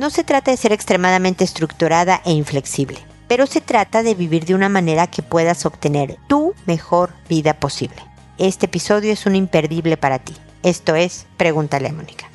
No se trata de ser extremadamente estructurada e inflexible, pero se trata de vivir de una manera que puedas obtener tu mejor vida posible. Este episodio es un imperdible para ti. Esto es Pregúntale a Mónica.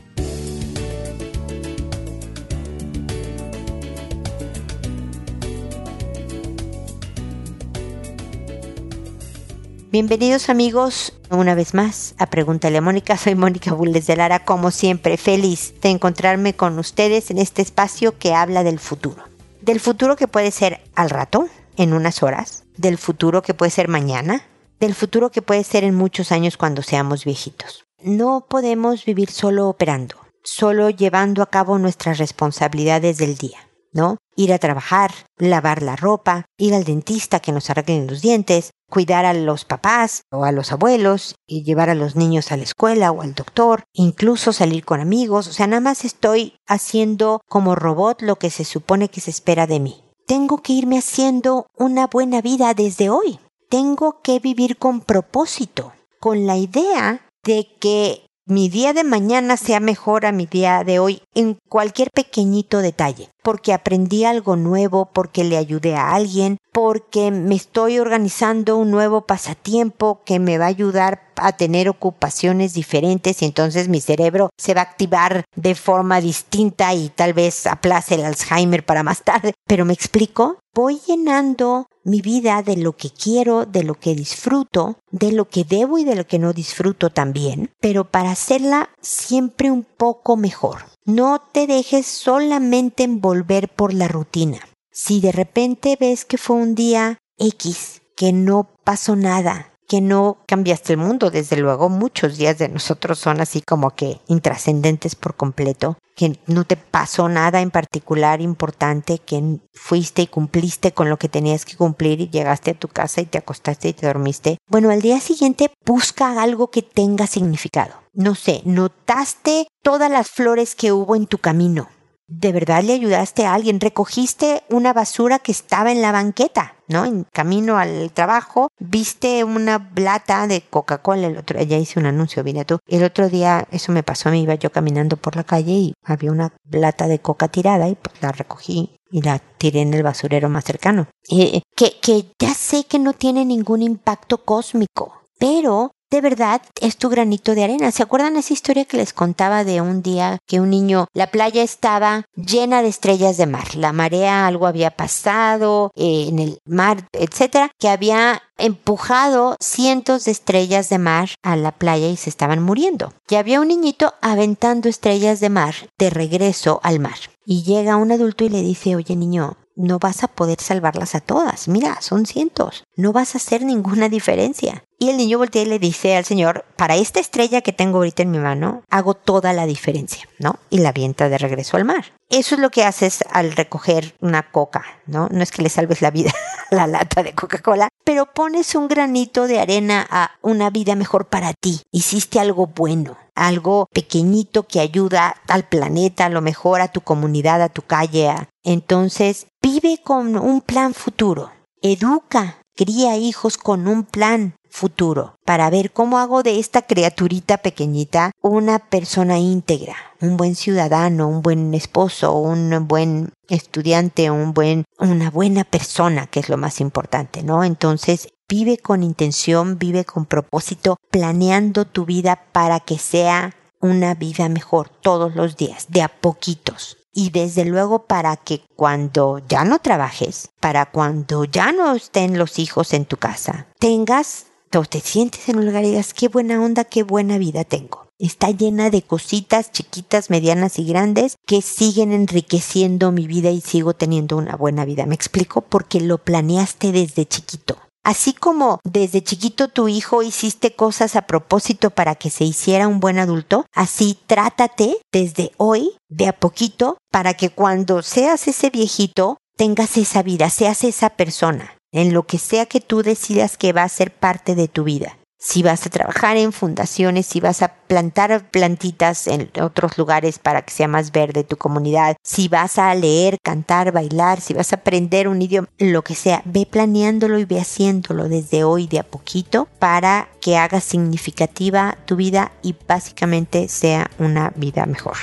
Bienvenidos amigos una vez más a Pregúntale a Mónica. Soy Mónica Bulles de Lara, como siempre, feliz de encontrarme con ustedes en este espacio que habla del futuro. Del futuro que puede ser al rato, en unas horas, del futuro que puede ser mañana, del futuro que puede ser en muchos años cuando seamos viejitos. No podemos vivir solo operando, solo llevando a cabo nuestras responsabilidades del día. ¿No? Ir a trabajar, lavar la ropa, ir al dentista que nos arreglen los dientes, cuidar a los papás o a los abuelos y llevar a los niños a la escuela o al doctor, incluso salir con amigos, o sea, nada más estoy haciendo como robot lo que se supone que se espera de mí. Tengo que irme haciendo una buena vida desde hoy. Tengo que vivir con propósito, con la idea de que mi día de mañana sea mejor a mi día de hoy en cualquier pequeñito detalle, porque aprendí algo nuevo, porque le ayudé a alguien, porque me estoy organizando un nuevo pasatiempo que me va a ayudar a tener ocupaciones diferentes y entonces mi cerebro se va a activar de forma distinta y tal vez aplace el Alzheimer para más tarde. Pero me explico, voy llenando mi vida de lo que quiero, de lo que disfruto, de lo que debo y de lo que no disfruto también, pero para hacerla siempre un poco mejor. No te dejes solamente envolver por la rutina. Si de repente ves que fue un día X, que no pasó nada, que no cambiaste el mundo, desde luego muchos días de nosotros son así como que intrascendentes por completo, que no te pasó nada en particular importante, que fuiste y cumpliste con lo que tenías que cumplir y llegaste a tu casa y te acostaste y te dormiste. Bueno, al día siguiente busca algo que tenga significado. No sé, notaste todas las flores que hubo en tu camino de verdad le ayudaste a alguien, recogiste una basura que estaba en la banqueta, ¿no? En camino al trabajo, viste una lata de Coca-Cola, el otro, ya hice un anuncio, vine tú. El otro día eso me pasó, me iba yo caminando por la calle y había una lata de coca tirada y pues la recogí y la tiré en el basurero más cercano. Eh, que, que ya sé que no tiene ningún impacto cósmico, pero de verdad es tu granito de arena. ¿Se acuerdan esa historia que les contaba de un día que un niño, la playa estaba llena de estrellas de mar, la marea, algo había pasado eh, en el mar, etcétera, que había empujado cientos de estrellas de mar a la playa y se estaban muriendo. Y había un niñito aventando estrellas de mar de regreso al mar. Y llega un adulto y le dice, oye niño, no vas a poder salvarlas a todas. Mira, son cientos. No vas a hacer ninguna diferencia. Y el niño voltea y le dice al Señor, para esta estrella que tengo ahorita en mi mano, hago toda la diferencia, ¿no? Y la avienta de regreso al mar. Eso es lo que haces al recoger una coca, ¿no? No es que le salves la vida a la lata de Coca-Cola, pero pones un granito de arena a una vida mejor para ti. Hiciste algo bueno, algo pequeñito que ayuda al planeta, a lo mejor a tu comunidad, a tu calle. Entonces, vive con un plan futuro. Educa, cría hijos con un plan futuro para ver cómo hago de esta criaturita pequeñita una persona íntegra, un buen ciudadano, un buen esposo, un buen estudiante, un buen, una buena persona, que es lo más importante, ¿no? Entonces, vive con intención, vive con propósito, planeando tu vida para que sea una vida mejor todos los días, de a poquitos y desde luego para que cuando ya no trabajes, para cuando ya no estén los hijos en tu casa, tengas te sientes en un lugar y digas, qué buena onda, qué buena vida tengo. Está llena de cositas chiquitas, medianas y grandes que siguen enriqueciendo mi vida y sigo teniendo una buena vida. ¿Me explico? Porque lo planeaste desde chiquito. Así como desde chiquito tu hijo hiciste cosas a propósito para que se hiciera un buen adulto, así trátate desde hoy, de a poquito, para que cuando seas ese viejito, tengas esa vida, seas esa persona, en lo que sea que tú decidas que va a ser parte de tu vida si vas a trabajar en fundaciones, si vas a plantar plantitas en otros lugares para que sea más verde tu comunidad, si vas a leer, cantar, bailar, si vas a aprender un idioma, lo que sea, ve planeándolo y ve haciéndolo desde hoy de a poquito para que haga significativa tu vida y básicamente sea una vida mejor.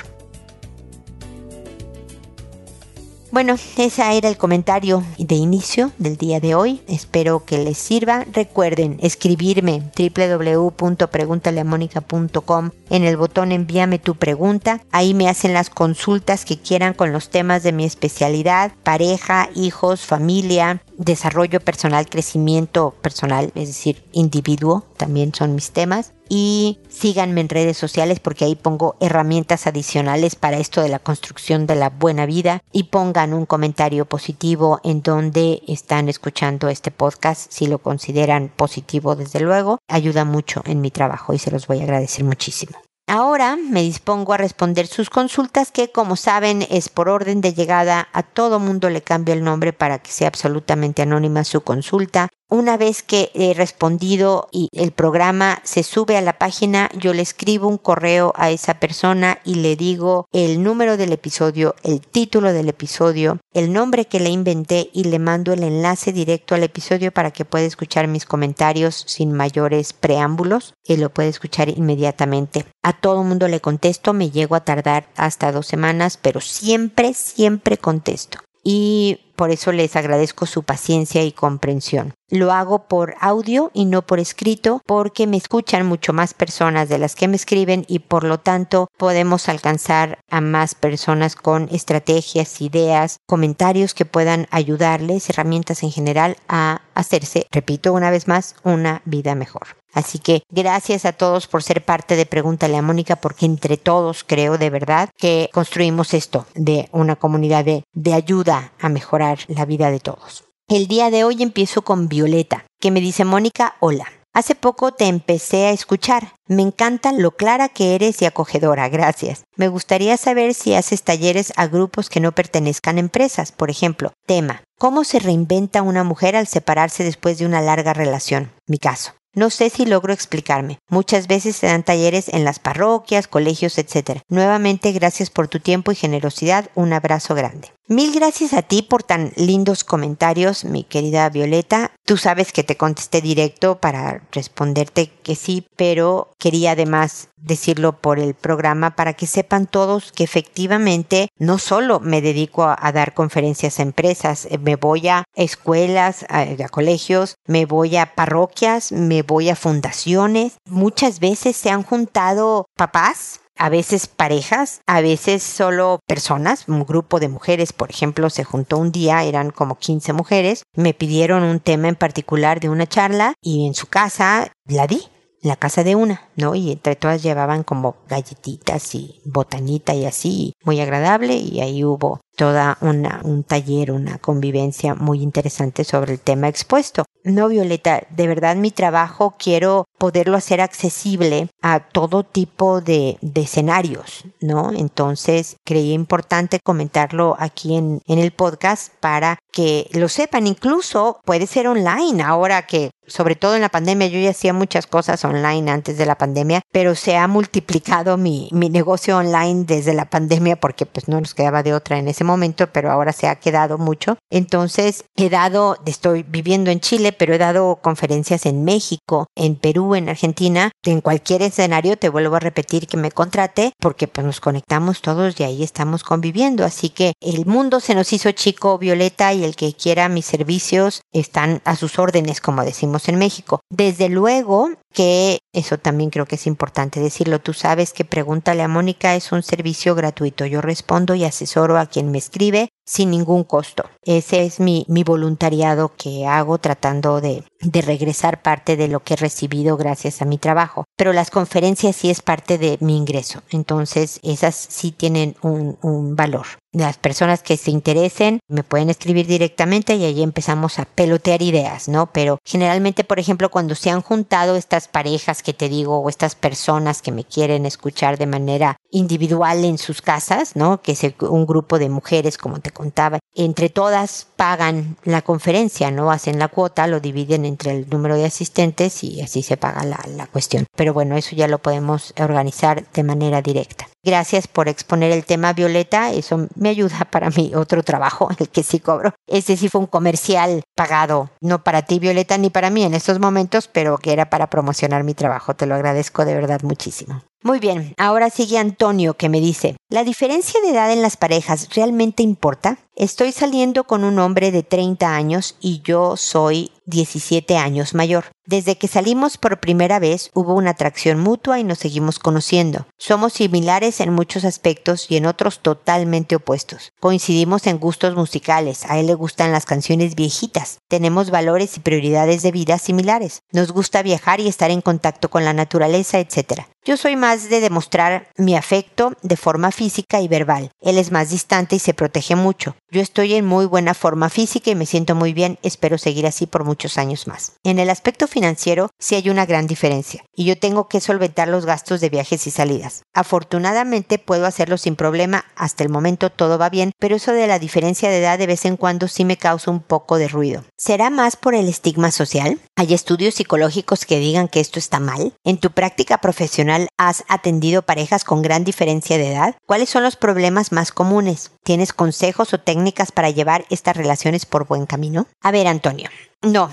Bueno, ese era el comentario de inicio del día de hoy. Espero que les sirva. Recuerden escribirme www.preguntaleamónica.com en el botón envíame tu pregunta. Ahí me hacen las consultas que quieran con los temas de mi especialidad, pareja, hijos, familia, desarrollo personal, crecimiento personal, es decir, individuo, también son mis temas. Y síganme en redes sociales porque ahí pongo herramientas adicionales para esto de la construcción de la buena vida y pongan un comentario positivo en donde están escuchando este podcast, si lo consideran positivo desde luego, ayuda mucho en mi trabajo y se los voy a agradecer muchísimo. Ahora me dispongo a responder sus consultas que como saben es por orden de llegada, a todo mundo le cambio el nombre para que sea absolutamente anónima su consulta una vez que he respondido y el programa se sube a la página, yo le escribo un correo a esa persona y le digo el número del episodio, el título del episodio, el nombre que le inventé y le mando el enlace directo al episodio para que pueda escuchar mis comentarios sin mayores preámbulos y lo puede escuchar inmediatamente. A todo mundo le contesto, me llego a tardar hasta dos semanas, pero siempre, siempre contesto. Y por eso les agradezco su paciencia y comprensión. Lo hago por audio y no por escrito porque me escuchan mucho más personas de las que me escriben y por lo tanto podemos alcanzar a más personas con estrategias, ideas, comentarios que puedan ayudarles, herramientas en general a hacerse, repito una vez más, una vida mejor. Así que gracias a todos por ser parte de Pregúntale a Mónica, porque entre todos creo de verdad que construimos esto de una comunidad de, de ayuda a mejorar la vida de todos. El día de hoy empiezo con Violeta, que me dice Mónica, hola. Hace poco te empecé a escuchar. Me encanta lo clara que eres y acogedora, gracias. Me gustaría saber si haces talleres a grupos que no pertenezcan a empresas. Por ejemplo, tema, ¿cómo se reinventa una mujer al separarse después de una larga relación? Mi caso. No sé si logro explicarme. Muchas veces se dan talleres en las parroquias, colegios, etc. Nuevamente, gracias por tu tiempo y generosidad. Un abrazo grande. Mil gracias a ti por tan lindos comentarios, mi querida Violeta. Tú sabes que te contesté directo para responderte que sí, pero quería además decirlo por el programa para que sepan todos que efectivamente no solo me dedico a, dar conferencias a empresas, eh, me voy a escuelas, a, a colegios, me voy a parroquias, me voy a fundaciones. Muchas veces se han juntado papás a veces parejas, a veces solo personas, un grupo de mujeres, por ejemplo, se juntó un día, eran como 15 mujeres, me pidieron un tema en particular de una charla y en su casa la di la casa de una, ¿no? Y entre todas llevaban como galletitas y botanita y así, muy agradable y ahí hubo toda una, un taller, una convivencia muy interesante sobre el tema expuesto. No, Violeta, de verdad mi trabajo quiero poderlo hacer accesible a todo tipo de, de escenarios, ¿no? Entonces creí importante comentarlo aquí en, en el podcast para que lo sepan. Incluso puede ser online ahora que sobre todo en la pandemia, yo ya hacía muchas cosas online antes de la pandemia, pero se ha multiplicado mi, mi negocio online desde la pandemia porque pues no nos quedaba de otra en ese momento, pero ahora se ha quedado mucho. Entonces he dado, estoy viviendo en Chile, pero he dado conferencias en México, en Perú, en Argentina, en cualquier escenario te vuelvo a repetir que me contrate porque pues nos conectamos todos y ahí estamos conviviendo. Así que el mundo se nos hizo chico, Violeta, y el que quiera mis servicios están a sus órdenes, como decimos en México. Desde luego que eso también creo que es importante decirlo. Tú sabes que Pregúntale a Mónica es un servicio gratuito. Yo respondo y asesoro a quien me escribe sin ningún costo. Ese es mi, voluntariado que hago tratando de, regresar parte de lo que he recibido gracias a mi trabajo. Pero las conferencias sí es parte de mi ingreso. Entonces esas sí tienen un, un valor. Las personas que se interesen me pueden escribir directamente y ahí empezamos a pelotear ideas, ¿no? Pero generalmente, por ejemplo, cuando se han juntado estas parejas que te digo o estas personas que me quieren escuchar de manera individual en sus casas, ¿no? Que es un grupo de mujeres, como te contaba, entre todas pagan la conferencia, ¿no? Hacen la cuota, lo dividen entre el número de asistentes y así se paga la, la cuestión. Pero bueno, eso ya lo podemos organizar de manera directa. Gracias por exponer el tema, Violeta. Eso me ayuda para mi otro trabajo, el que sí cobro. Ese sí fue un comercial pagado, no para ti, Violeta, ni para mí en estos momentos, pero que era para promocionar mi trabajo. Te lo agradezco de verdad muchísimo. Muy bien, ahora sigue Antonio que me dice, ¿la diferencia de edad en las parejas realmente importa? Estoy saliendo con un hombre de 30 años y yo soy 17 años mayor. Desde que salimos por primera vez hubo una atracción mutua y nos seguimos conociendo. Somos similares en muchos aspectos y en otros totalmente opuestos. Coincidimos en gustos musicales, a él le gustan las canciones viejitas. Tenemos valores y prioridades de vida similares. Nos gusta viajar y estar en contacto con la naturaleza, etc. Yo soy más de demostrar mi afecto de forma física y verbal. Él es más distante y se protege mucho. Yo estoy en muy buena forma física y me siento muy bien, espero seguir así por muchos años más. En el aspecto financiero sí hay una gran diferencia y yo tengo que solventar los gastos de viajes y salidas. Afortunadamente puedo hacerlo sin problema, hasta el momento todo va bien, pero eso de la diferencia de edad de vez en cuando sí me causa un poco de ruido. ¿Será más por el estigma social? ¿Hay estudios psicológicos que digan que esto está mal? ¿En tu práctica profesional has atendido parejas con gran diferencia de edad? ¿Cuáles son los problemas más comunes? ¿Tienes consejos o técnicas para llevar estas relaciones por buen camino? A ver, Antonio. No,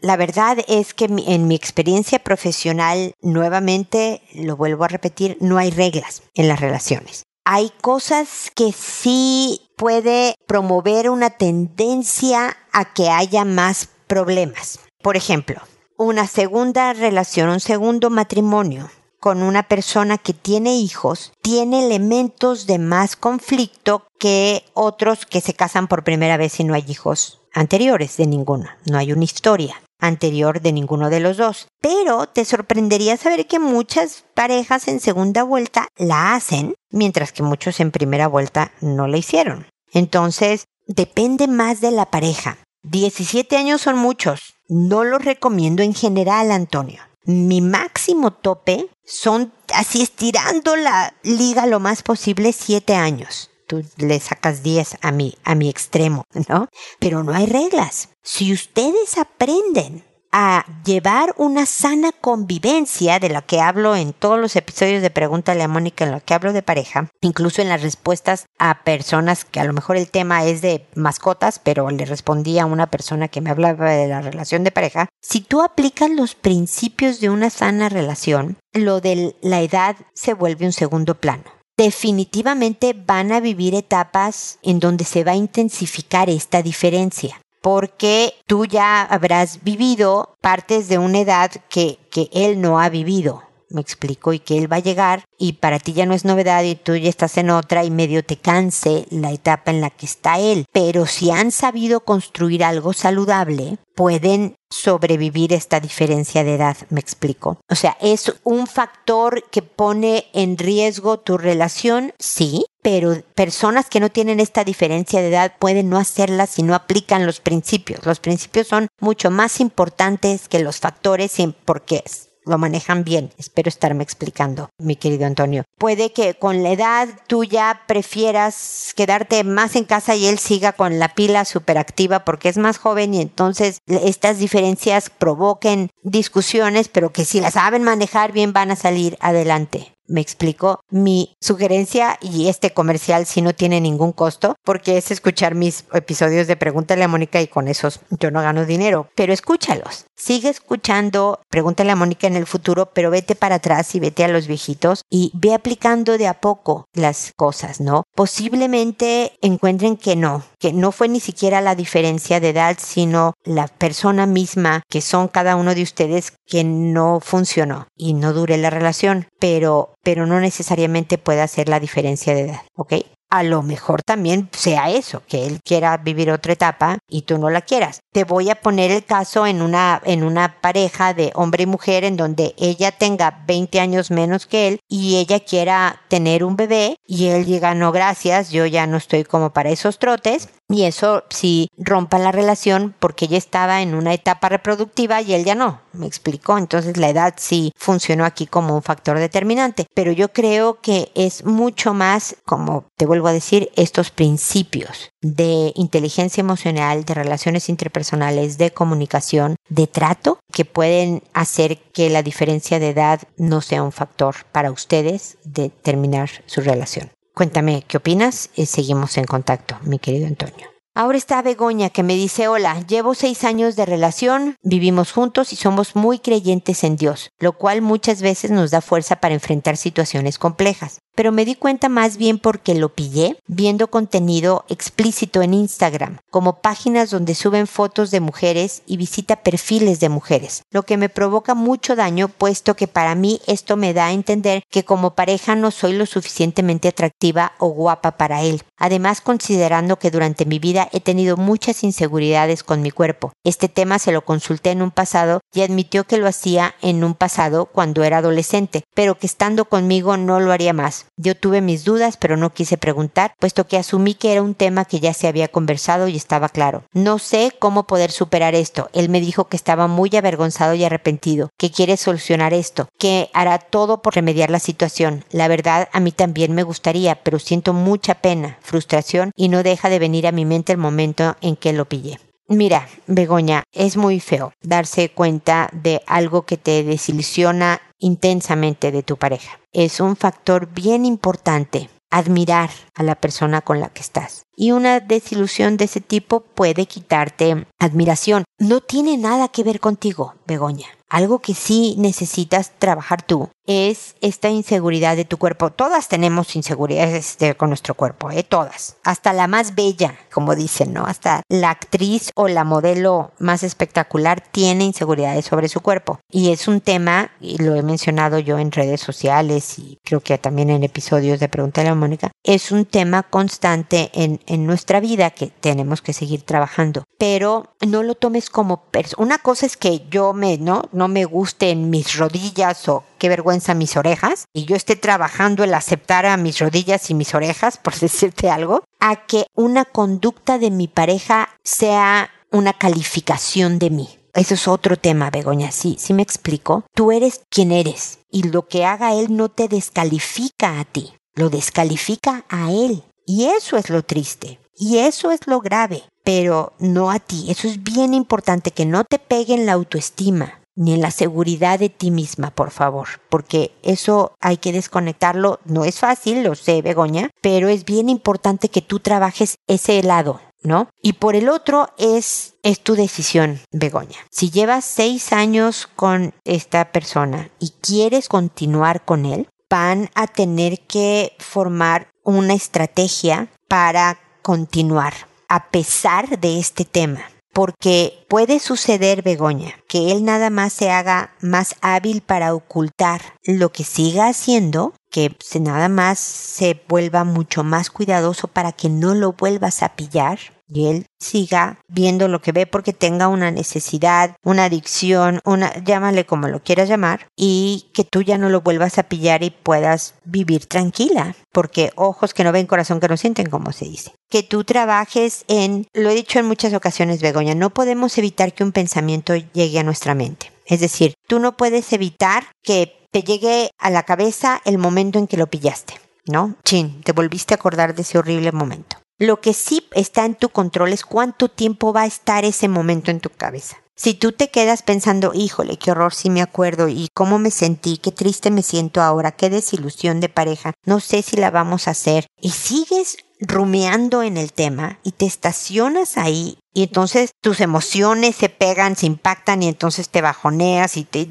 la verdad es que en mi experiencia profesional, nuevamente, lo vuelvo a repetir, no hay reglas en las relaciones. Hay cosas que sí puede promover una tendencia a que haya más problemas. Por ejemplo, una segunda relación, un segundo matrimonio con una persona que tiene hijos tiene elementos de más conflicto que otros que se casan por primera vez y no hay hijos anteriores de ninguno. No hay una historia anterior de ninguno de los dos. Pero te sorprendería saber que muchas parejas en segunda vuelta la hacen, mientras que muchos en primera vuelta no la hicieron. Entonces, depende más de la pareja. 17 años son muchos. No los recomiendo en general, Antonio mi máximo tope son así estirando la liga lo más posible siete años. Tú le sacas diez a mi, a mi extremo, ¿no? Pero no hay reglas. Si ustedes aprenden a llevar una sana convivencia, de la que hablo en todos los episodios de Pregúntale a Mónica, en lo que hablo de pareja, incluso en las respuestas a personas que a lo mejor el tema es de mascotas, pero le respondí a una persona que me hablaba de la relación de pareja, si tú aplicas los principios de una sana relación, lo de la edad se vuelve un segundo plano definitivamente van a vivir etapas en donde se va a intensificar esta diferencia porque tú ya habrás vivido partes de una edad que, que él no ha vivido. Me explico, y que él va a llegar y para ti ya no es novedad y tú ya estás en otra y medio te canse la etapa en la que está él. Pero si han sabido construir algo saludable, pueden sobrevivir esta diferencia de edad, me explico. O sea, es un factor que pone en riesgo tu relación, sí, pero personas que no tienen esta diferencia de edad pueden no hacerla si no aplican los principios. Los principios son mucho más importantes que los factores porque lo manejan bien. Espero estarme explicando, mi querido Antonio. Puede que con la edad tú ya prefieras quedarte más en casa y él siga con la pila superactiva porque es más joven y entonces estas diferencias provoquen discusiones, pero que si las saben manejar bien van a salir adelante me explico, mi sugerencia y este comercial si no tiene ningún costo, porque es escuchar mis episodios de Pregúntale a Mónica y con esos yo no gano dinero, pero escúchalos. Sigue escuchando Pregúntale a Mónica en el futuro, pero vete para atrás y vete a los viejitos y ve aplicando de a poco las cosas, ¿no? Posiblemente encuentren que no, que no fue ni siquiera la diferencia de edad, sino la persona misma que son cada uno de ustedes que no funcionó y no dure la relación, pero pero no necesariamente puede hacer la diferencia de edad, ¿ok? A lo mejor también sea eso, que él quiera vivir otra etapa y tú no la quieras. Te voy a poner el caso en una, en una pareja de hombre y mujer en donde ella tenga 20 años menos que él y ella quiera tener un bebé y él diga, no, gracias, yo ya no estoy como para esos trotes y eso sí rompa la relación porque ella estaba en una etapa reproductiva y él ya no. Me explicó. Entonces la edad sí funcionó aquí como un factor determinante. Pero yo creo que es mucho más, como te vuelvo a decir, estos principios de inteligencia emocional, de relaciones interpersonales, de comunicación, de trato, que pueden hacer que la diferencia de edad no sea un factor para ustedes de terminar su relación. Cuéntame qué opinas y seguimos en contacto, mi querido Antonio. Ahora está Begoña que me dice, hola, llevo seis años de relación, vivimos juntos y somos muy creyentes en Dios, lo cual muchas veces nos da fuerza para enfrentar situaciones complejas pero me di cuenta más bien porque lo pillé viendo contenido explícito en Instagram, como páginas donde suben fotos de mujeres y visita perfiles de mujeres, lo que me provoca mucho daño puesto que para mí esto me da a entender que como pareja no soy lo suficientemente atractiva o guapa para él. Además, considerando que durante mi vida he tenido muchas inseguridades con mi cuerpo. Este tema se lo consulté en un pasado y admitió que lo hacía en un pasado cuando era adolescente, pero que estando conmigo no lo haría más. Yo tuve mis dudas, pero no quise preguntar, puesto que asumí que era un tema que ya se había conversado y estaba claro. No sé cómo poder superar esto. Él me dijo que estaba muy avergonzado y arrepentido, que quiere solucionar esto, que hará todo por remediar la situación. La verdad, a mí también me gustaría, pero siento mucha pena, frustración y no deja de venir a mi mente el momento en que lo pillé. Mira, Begoña, es muy feo darse cuenta de algo que te desilusiona intensamente de tu pareja. Es un factor bien importante admirar a la persona con la que estás. Y una desilusión de ese tipo puede quitarte admiración. No tiene nada que ver contigo, Begoña. Algo que sí necesitas trabajar tú es esta inseguridad de tu cuerpo. Todas tenemos inseguridades con nuestro cuerpo, ¿eh? todas. Hasta la más bella, como dicen, ¿no? Hasta la actriz o la modelo más espectacular tiene inseguridades sobre su cuerpo. Y es un tema, y lo he mencionado yo en redes sociales y creo que también en episodios de Pregunta a la Mónica, es un tema constante en, en nuestra vida que tenemos que seguir trabajando. Pero no lo tomes como... Una cosa es que yo me, ¿no? No me guste en mis rodillas o qué vergüenza mis orejas, y yo esté trabajando el aceptar a mis rodillas y mis orejas, por decirte algo, a que una conducta de mi pareja sea una calificación de mí. Eso es otro tema, Begoña. Sí, sí me explico. Tú eres quien eres y lo que haga él no te descalifica a ti, lo descalifica a él. Y eso es lo triste. Y eso es lo grave, pero no a ti. Eso es bien importante, que no te peguen la autoestima ni en la seguridad de ti misma, por favor, porque eso hay que desconectarlo. No es fácil, lo sé, Begoña, pero es bien importante que tú trabajes ese lado, ¿no? Y por el otro es, es tu decisión, Begoña. Si llevas seis años con esta persona y quieres continuar con él, van a tener que formar una estrategia para continuar a pesar de este tema porque puede suceder, Begoña, que él nada más se haga más hábil para ocultar lo que siga haciendo, que nada más se vuelva mucho más cuidadoso para que no lo vuelvas a pillar y él siga viendo lo que ve porque tenga una necesidad, una adicción, una, llámale como lo quieras llamar, y que tú ya no lo vuelvas a pillar y puedas vivir tranquila, porque ojos que no ven, corazón que no sienten, como se dice. Que tú trabajes en, lo he dicho en muchas ocasiones, Begoña, no podemos evitar que un pensamiento llegue a nuestra mente. Es decir, tú no puedes evitar que te llegue a la cabeza el momento en que lo pillaste. ¿no? Chin, te volviste a acordar de ese horrible momento. Lo que sí está en tu control es cuánto tiempo va a estar ese momento en tu cabeza. Si tú te quedas pensando, híjole, qué horror, sí me acuerdo, y cómo me sentí, qué triste me siento ahora, qué desilusión de pareja, no sé si la vamos a hacer, y sigues rumeando en el tema y te estacionas ahí y entonces tus emociones se pegan, se impactan y entonces te bajoneas y te...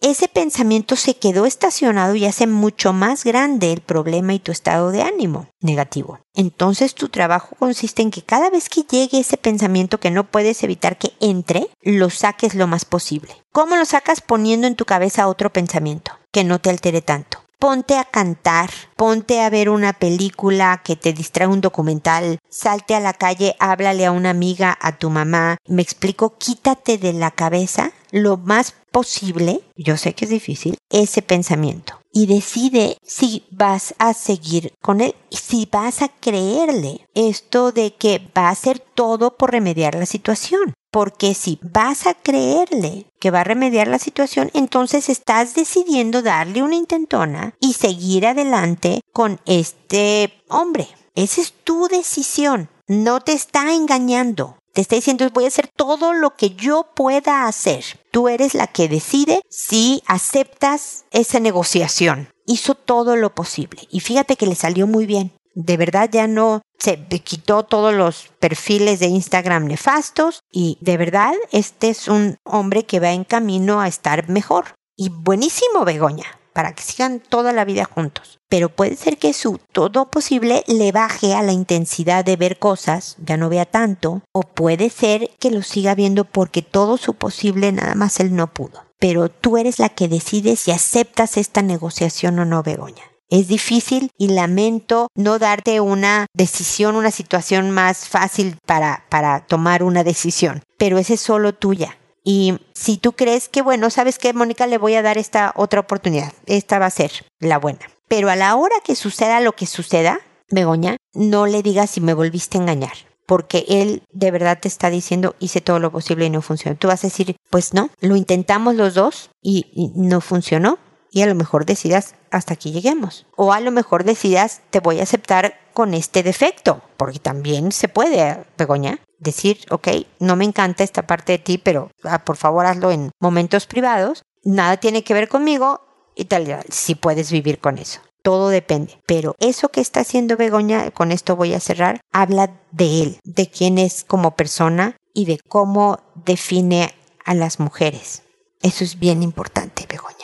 Ese pensamiento se quedó estacionado y hace mucho más grande el problema y tu estado de ánimo negativo. Entonces tu trabajo consiste en que cada vez que llegue ese pensamiento que no puedes evitar que entre, lo saques lo más posible. ¿Cómo lo sacas? Poniendo en tu cabeza otro pensamiento que no te altere tanto ponte a cantar, ponte a ver una película que te distrae un documental, salte a la calle, háblale a una amiga, a tu mamá. Me explico, quítate de la cabeza lo más posible, yo sé que es difícil, ese pensamiento. Y decide si vas a seguir con él, si vas a creerle esto de que va a hacer todo por remediar la situación. Porque si vas a creerle que va a remediar la situación, entonces estás decidiendo darle una intentona y seguir adelante con este hombre. Esa es tu decisión. No te está engañando. Te está diciendo voy a hacer todo lo que yo pueda hacer. Tú eres la que decide si aceptas esa negociación. Hizo todo lo posible y fíjate que le salió muy bien de verdad ya no, se quitó todos los perfiles de Instagram nefastos y de verdad este es un hombre que va en camino a estar mejor. Y buenísimo, Begoña, para que sigan toda la vida juntos. Pero puede ser que su todo posible le baje a la intensidad de ver cosas, ya no vea tanto, o puede ser que lo siga viendo porque todo su posible nada más él no pudo. Pero tú eres la que decides si aceptas esta negociación o no, Begoña. Es difícil y lamento no darte una decisión, una situación más fácil para, para tomar una decisión, pero esa es solo tuya. Y si tú crees que, bueno, sabes que Mónica, le voy a dar esta otra oportunidad, esta va a ser la buena. Pero a la hora que suceda lo que suceda, Begoña, no le digas si me volviste a engañar, porque él de verdad te está diciendo hice todo lo posible y no funcionó. Tú vas a decir, pues no, lo intentamos los dos y, y no funcionó. Y a lo mejor decidas hasta aquí lleguemos. O a lo mejor decidas te voy a aceptar con este defecto, porque también se puede, Begoña decir, ok, no me encanta esta parte de ti, pero ah, por favor hazlo en momentos privados, nada tiene que ver conmigo y tal, si puedes vivir con eso. Todo depende. Pero eso que está haciendo Begoña, con esto voy a cerrar, habla de él, de quién es como persona y de cómo define a las mujeres. Eso es bien importante, Begoña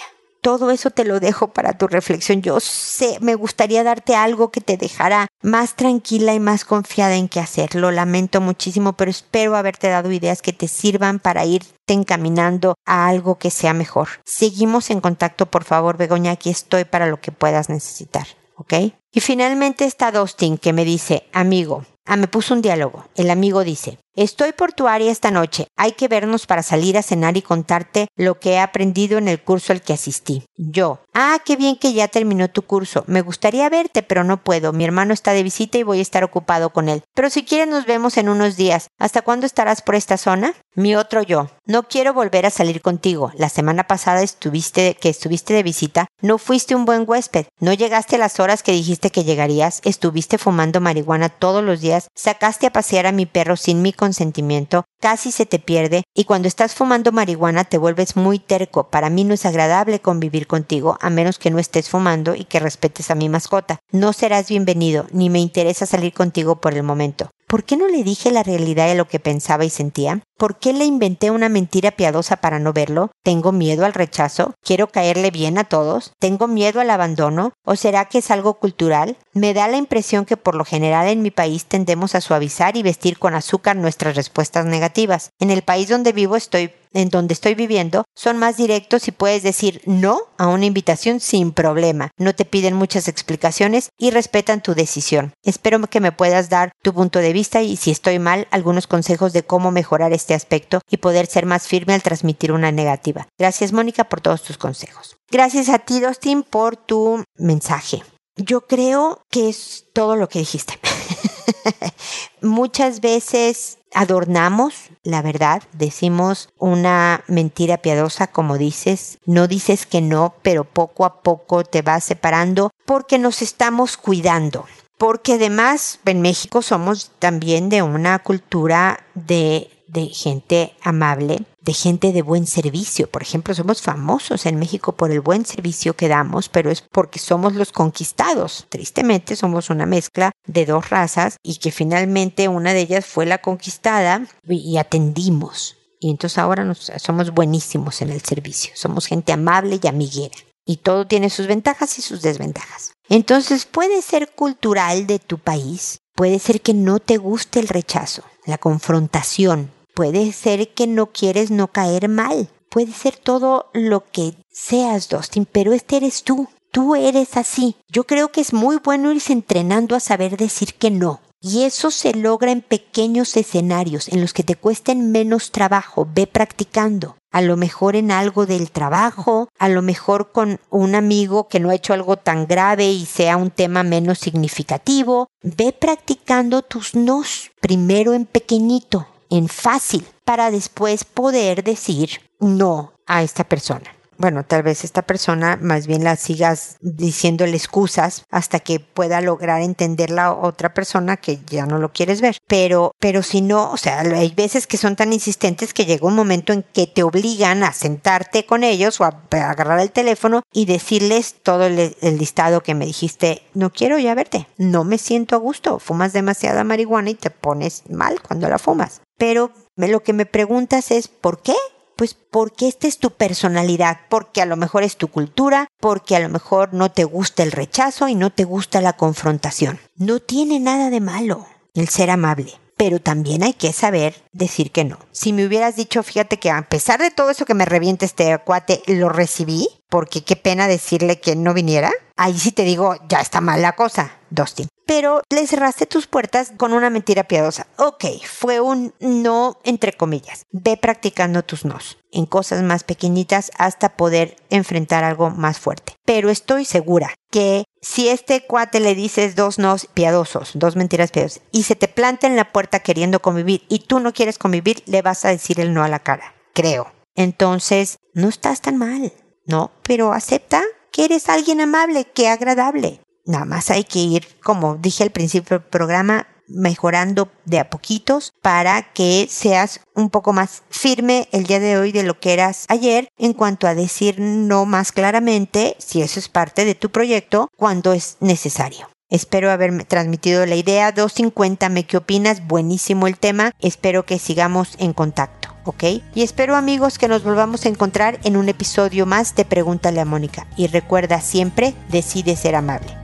todo eso te lo dejo para tu reflexión. Yo sé, me gustaría darte algo que te dejara más tranquila y más confiada en qué hacer. Lo lamento muchísimo, pero espero haberte dado ideas que te sirvan para irte encaminando a algo que sea mejor. Seguimos en contacto, por favor, Begoña, aquí estoy para lo que puedas necesitar, ¿ok? Y finalmente está Dustin que me dice, amigo, ah, me puso un diálogo. El amigo dice, Estoy por tu área esta noche. Hay que vernos para salir a cenar y contarte lo que he aprendido en el curso al que asistí. Yo. Ah, qué bien que ya terminó tu curso. Me gustaría verte, pero no puedo. Mi hermano está de visita y voy a estar ocupado con él. Pero si quieres nos vemos en unos días. ¿Hasta cuándo estarás por esta zona? Mi otro yo. No quiero volver a salir contigo. La semana pasada estuviste que estuviste de visita. No fuiste un buen huésped. No llegaste a las horas que dijiste que llegarías. Estuviste fumando marihuana todos los días. Sacaste a pasear a mi perro sin mi consentimiento, casi se te pierde y cuando estás fumando marihuana te vuelves muy terco. Para mí no es agradable convivir contigo a menos que no estés fumando y que respetes a mi mascota. No serás bienvenido, ni me interesa salir contigo por el momento. ¿Por qué no le dije la realidad de lo que pensaba y sentía? ¿Por qué le inventé una mentira piadosa para no verlo? ¿Tengo miedo al rechazo? ¿Quiero caerle bien a todos? ¿Tengo miedo al abandono? ¿O será que es algo cultural? Me da la impresión que por lo general en mi país tendemos a suavizar y vestir con azúcar nuestras respuestas negativas. En el país donde vivo estoy en donde estoy viviendo son más directos y puedes decir no a una invitación sin problema. No te piden muchas explicaciones y respetan tu decisión. Espero que me puedas dar tu punto de vista y si estoy mal, algunos consejos de cómo mejorar este aspecto y poder ser más firme al transmitir una negativa. Gracias Mónica por todos tus consejos. Gracias a ti, Dustin, por tu mensaje. Yo creo que es todo lo que dijiste. Muchas veces adornamos la verdad, decimos una mentira piadosa como dices, no dices que no, pero poco a poco te vas separando porque nos estamos cuidando. Porque además en México somos también de una cultura de de gente amable, de gente de buen servicio. Por ejemplo, somos famosos en México por el buen servicio que damos, pero es porque somos los conquistados. Tristemente somos una mezcla de dos razas y que finalmente una de ellas fue la conquistada y atendimos. Y entonces ahora nos, somos buenísimos en el servicio. Somos gente amable y amiguera. Y todo tiene sus ventajas y sus desventajas. Entonces puede ser cultural de tu país, puede ser que no te guste el rechazo, la confrontación, Puede ser que no quieres no caer mal. Puede ser todo lo que seas, Dustin, pero este eres tú. Tú eres así. Yo creo que es muy bueno irse entrenando a saber decir que no. Y eso se logra en pequeños escenarios en los que te cuesten menos trabajo. Ve practicando. A lo mejor en algo del trabajo, a lo mejor con un amigo que no ha hecho algo tan grave y sea un tema menos significativo. Ve practicando tus nos, primero en pequeñito, fácil para después poder decir no a esta persona. bueno, tal vez esta persona más bien la sigas diciéndole excusas hasta que pueda lograr entender la otra persona que ya no lo quieres ver. Pero, pero si no, o sea, hay veces que son tan insistentes que llega un momento en que te obligan a sentarte con ellos o a, agarrar el teléfono y decirles todo el listado que me dijiste, no quiero ya verte, no me siento a gusto, fumas demasiada marihuana y te pones mal cuando la fumas. Pero lo que me preguntas es, ¿por qué? Pues porque esta es tu personalidad, porque a lo mejor es tu cultura, porque a lo mejor no te gusta el rechazo y no te gusta la confrontación. No tiene nada de malo el ser amable pero también hay que saber decir que no. Si me hubieras dicho, fíjate que a pesar de todo eso que me reviente este cuate, lo recibí, porque qué pena decirle que no viniera, ahí sí te digo, ya está mal la cosa, Dustin pero le cerraste tus puertas con una mentira piadosa. Ok, fue un no entre comillas. Ve practicando tus nos en cosas más pequeñitas hasta poder enfrentar algo más fuerte. Pero estoy segura que si este cuate le dices dos nos piadosos, dos mentiras piadosas, y se te planta en la puerta queriendo convivir y tú no quieres convivir, le vas a decir el no a la cara. Creo. Entonces, no estás tan mal, ¿no? Pero acepta que eres alguien amable, que agradable. Nada más hay que ir, como dije al principio del programa, mejorando de a poquitos para que seas un poco más firme el día de hoy de lo que eras ayer en cuanto a decir no más claramente si eso es parte de tu proyecto cuando es necesario. Espero haberme transmitido la idea. 250, ¿me qué opinas? Buenísimo el tema. Espero que sigamos en contacto. ¿ok? Y espero amigos que nos volvamos a encontrar en un episodio más de Pregúntale a Mónica. Y recuerda siempre, decide ser amable.